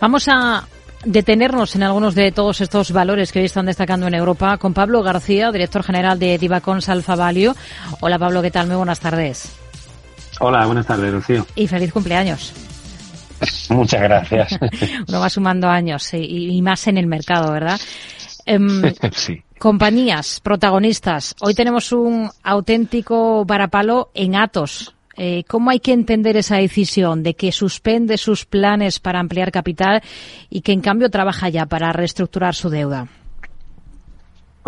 Vamos a detenernos en algunos de todos estos valores que hoy están destacando en Europa con Pablo García, director general de Divacons Alfa Value. Hola Pablo, ¿qué tal? Muy buenas tardes. Hola, buenas tardes, Rocío. Y feliz cumpleaños. Muchas gracias. Uno va sumando años y, más en el mercado, ¿verdad? Em, sí. Compañías, protagonistas. Hoy tenemos un auténtico varapalo en Atos. Eh, ¿Cómo hay que entender esa decisión de que suspende sus planes para ampliar capital y que en cambio trabaja ya para reestructurar su deuda?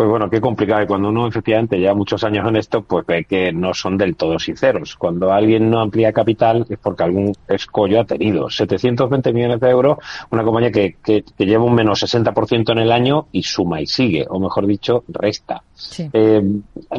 Pues bueno, qué complicado. Y cuando uno efectivamente lleva muchos años en esto, pues ve que no son del todo sinceros. Cuando alguien no amplía capital es porque algún escollo ha tenido. 720 millones de euros, una compañía que, que, lleva un menos 60% en el año y suma y sigue, o mejor dicho, resta. Eh,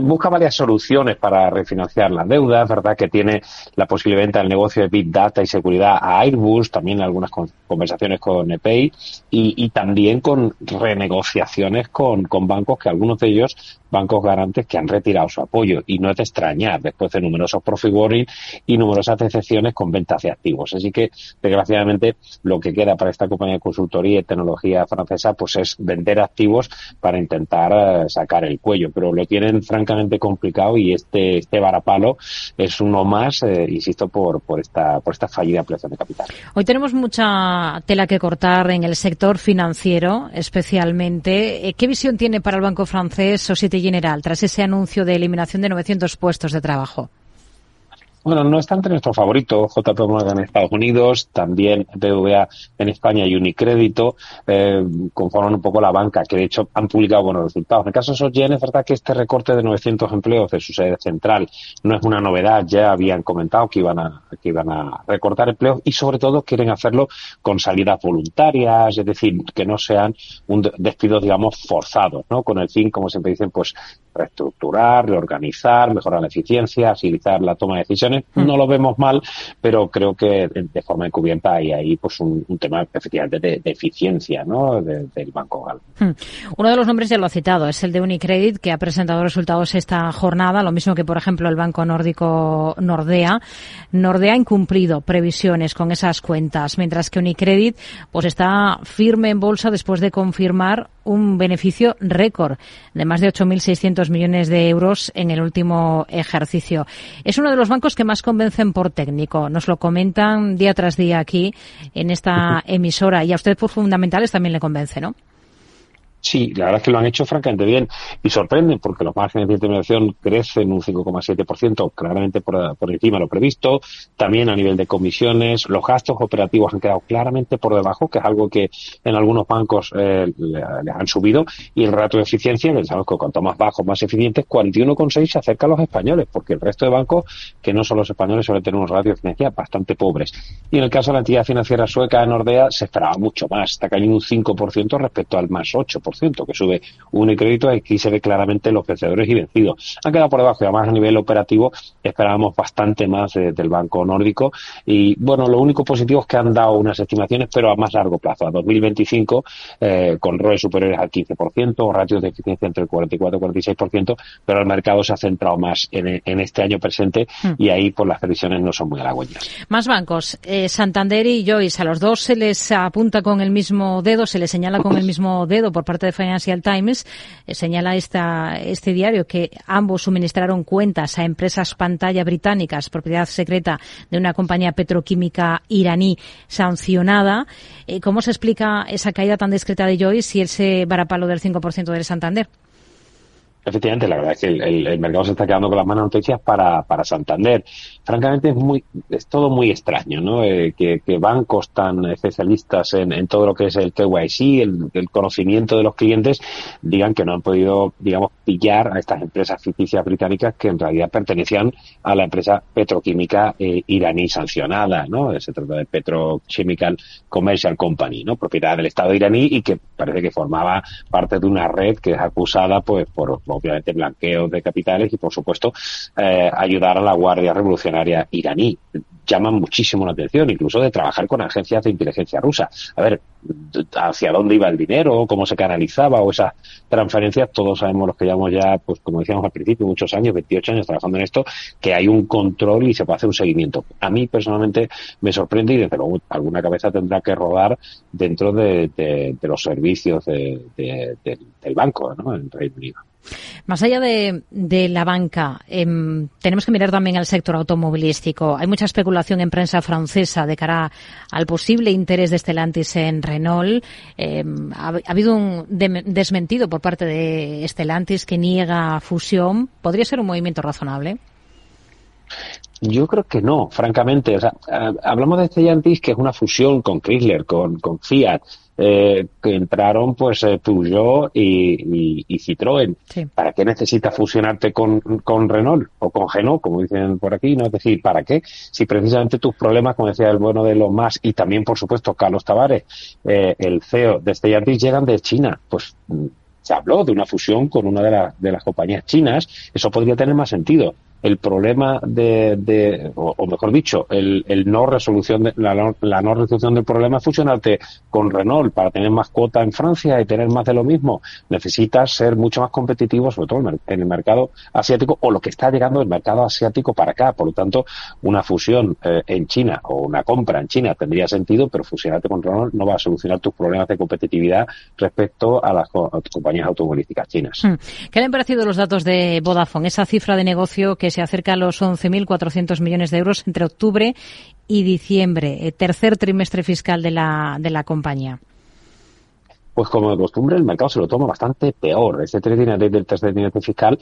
busca varias soluciones para refinanciar las deudas, ¿verdad? Que tiene la posibilidad del negocio de Big Data y seguridad a Airbus, también algunas conversaciones con EPEI y, y también con renegociaciones con, con bancos que algunos de ellos bancos garantes que han retirado su apoyo y no es de extrañar después de numerosos profit warning y numerosas decepciones con ventas de activos. Así que, desgraciadamente, lo que queda para esta compañía de consultoría y tecnología francesa pues es vender activos para intentar eh, sacar el cuello, pero lo tienen francamente complicado y este este varapalo es uno más, eh, insisto, por por esta por esta fallida ampliación de capital. Hoy tenemos mucha tela que cortar en el sector financiero, especialmente. Eh, ¿Qué visión tiene para el banco francés Societe General tras ese anuncio de eliminación de 900 puestos de trabajo? Bueno, no está entre nuestros favoritos, JP Morgan en Estados Unidos, también BVA en España y Unicrédito, eh, conforman un poco la banca, que de hecho han publicado buenos resultados. En el caso de SOGEN es verdad que este recorte de 900 empleos de su sede central no es una novedad, ya habían comentado que iban a, que iban a recortar empleos y sobre todo quieren hacerlo con salidas voluntarias, es decir, que no sean un despido, digamos, forzados, ¿no? Con el fin, como siempre dicen, pues reestructurar, reorganizar, mejorar la eficiencia, agilizar la toma de decisiones. Hmm. No lo vemos mal, pero creo que de forma encubierta hay ahí pues un, tema efectivamente de, eficiencia ¿no? del Banco Gal. Hmm. Uno de los nombres ya lo ha citado, es el de Unicredit, que ha presentado resultados esta jornada, lo mismo que por ejemplo el banco nórdico Nordea. Nordea ha incumplido previsiones con esas cuentas, mientras que Unicredit pues está firme en bolsa después de confirmar un beneficio récord de más de 8.600 millones de euros en el último ejercicio. Es uno de los bancos que más convencen por técnico. Nos lo comentan día tras día aquí en esta emisora y a usted por fundamentales también le convence, ¿no? Sí, la verdad es que lo han hecho francamente bien y sorprenden porque los márgenes de intermediación crecen un 5,7%, claramente por, por, encima de lo previsto. También a nivel de comisiones, los gastos operativos han quedado claramente por debajo, que es algo que en algunos bancos eh, les han subido. Y el rato de eficiencia, que sabemos que cuanto más bajo, más eficientes, 41,6 se acerca a los españoles, porque el resto de bancos, que no son los españoles, suelen tener unos ratios de eficiencia bastante pobres. Y en el caso de la entidad financiera sueca de Nordea, se esperaba mucho más, está cayendo un 5% respecto al más 8% que sube Unicrédito, aquí se ve claramente los vencedores y vencidos. Han quedado por debajo y además a nivel operativo esperábamos bastante más del banco nórdico y bueno, lo único positivo es que han dado unas estimaciones pero a más largo plazo, a 2025 eh, con ROE superiores al 15%, ratios de eficiencia entre el 44 y 46%, pero el mercado se ha centrado más en, este año presente hmm. y ahí pues las previsiones no son muy halagüeñas. Más bancos, eh, Santander y Joyce, a los dos se les apunta con el mismo dedo, se les señala con el mismo dedo por parte Financial Times eh, señala esta, este diario que ambos suministraron cuentas a empresas pantalla británicas, propiedad secreta de una compañía petroquímica iraní sancionada. Eh, ¿Cómo se explica esa caída tan discreta de Joyce y ese varapalo del 5% del Santander? Efectivamente, la verdad es que el, mercado se está quedando con las malas noticias para, para Santander. Francamente es muy, es todo muy extraño, ¿no? Eh, que, bancos tan especialistas en, todo lo que es el KYC, el, el, conocimiento de los clientes, digan que no han podido, digamos, pillar a estas empresas ficticias británicas que en realidad pertenecían a la empresa petroquímica eh, iraní sancionada, ¿no? Se trata de Petrochemical Commercial Company, ¿no? Propiedad del Estado iraní y que parece que formaba parte de una red que es acusada, pues, por obviamente blanqueo de capitales y, por supuesto, eh, ayudar a la Guardia Revolucionaria iraní. Llaman muchísimo la atención, incluso de trabajar con agencias de inteligencia rusa. A ver, hacia dónde iba el dinero, cómo se canalizaba o esas transferencias, todos sabemos los que llevamos ya, pues como decíamos al principio, muchos años, 28 años trabajando en esto, que hay un control y se puede hacer un seguimiento. A mí personalmente me sorprende y desde luego alguna cabeza tendrá que rodar dentro de, los servicios del banco ¿no? en Reino Unido. Más allá de, la banca, em, tenemos que mirar también al sector automovilístico. Hay mucha especulación en prensa francesa de cara al posible interés de Stellantis en Renault. Em, ha, habido un desmentido por parte de Stellantis que niega fusión. ¿Podría ser un movimiento razonable? Yo creo que no, francamente. O sea, hablamos de Stellantis que es una fusión con Chrysler, con, con Fiat eh, que entraron pues eh, Peugeot y, y, Citroën. ¿Para qué necesitas fusionarte con, con Renault o con Renault, como dicen por aquí? ¿no? Es decir, ¿para qué? Si precisamente tus problemas, como decía el bueno de los más y también, por supuesto, Carlos Tavares, eh, el CEO de Stellantis, llegan de China. Pues mm, se habló de una fusión con una de, de las compañías chinas. Eso podría tener más sentido el problema de, de o, mejor dicho, el, el no resolución de, la, no resolución del problema es fusionarte con Renault para tener más cuota en Francia y tener más de lo mismo. Necesitas ser mucho más competitivo, sobre todo en el mercado asiático o lo que está llegando del mercado asiático para acá. Por lo tanto, una fusión eh, en China o una compra en China tendría sentido, pero fusionarte con Renault no va a solucionar tus problemas de competitividad respecto a las compañías automovilísticas chinas. Hmm. ¿Qué le han parecido los datos de Vodafone? Esa cifra de negocio que se acerca a los 11.400 millones de euros entre octubre y diciembre, eh, tercer trimestre fiscal de la, de la compañía. Pues como de costumbre, el mercado se lo toma bastante peor. Este trimestre del tercer trimestre fiscal,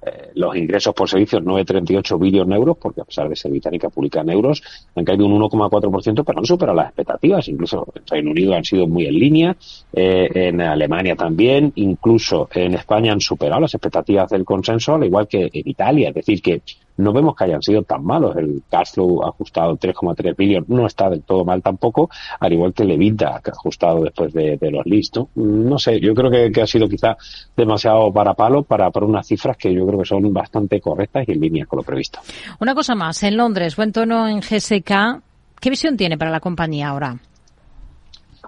eh, los ingresos por servicios 9,38 billones de euros, porque a pesar de ser británica publica en euros, han caído un 1,4%, pero han superado las expectativas. Incluso en Reino Unido han sido muy en línea, eh, en Alemania también, incluso en España han superado las expectativas del consenso, al igual que en Italia. Es decir, que no vemos que hayan sido tan malos. El cash flow ajustado 3,3 billones no está del todo mal tampoco, al igual que el EBITDA ajustado después de, los listos. No sé, yo creo que, ha sido quizá demasiado para palo para, para unas cifras que yo creo que son bastante correctas y en línea con lo previsto. Una cosa más, en Londres, buen tono en GSK. ¿Qué visión tiene para la compañía ahora?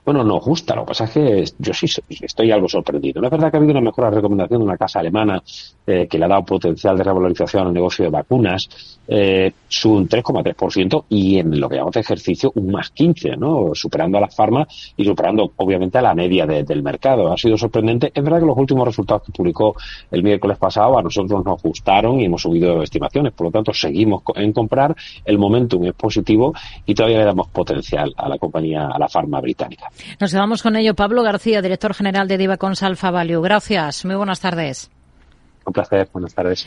Bueno, no gusta. Lo que pasa es que yo sí estoy algo sorprendido. No es verdad que ha habido una mejor recomendación de una casa alemana eh, que le ha dado potencial de revalorización al negocio de vacunas, eh, su un 3,3% y en lo que llamamos de ejercicio un más 15, ¿no? Superando a las farmas y superando obviamente a la media del mercado. Ha sido sorprendente. Es verdad que los últimos resultados que publicó el miércoles pasado a nosotros nos gustaron y hemos subido estimaciones. Por lo tanto, seguimos en comprar. El momentum es positivo y todavía le damos potencial a la compañía, a la farma británica. Nos quedamos con ello. Pablo García, director general de Diva Consalfa Value. Gracias. Muy buenas tardes. Un placer. Buenas tardes.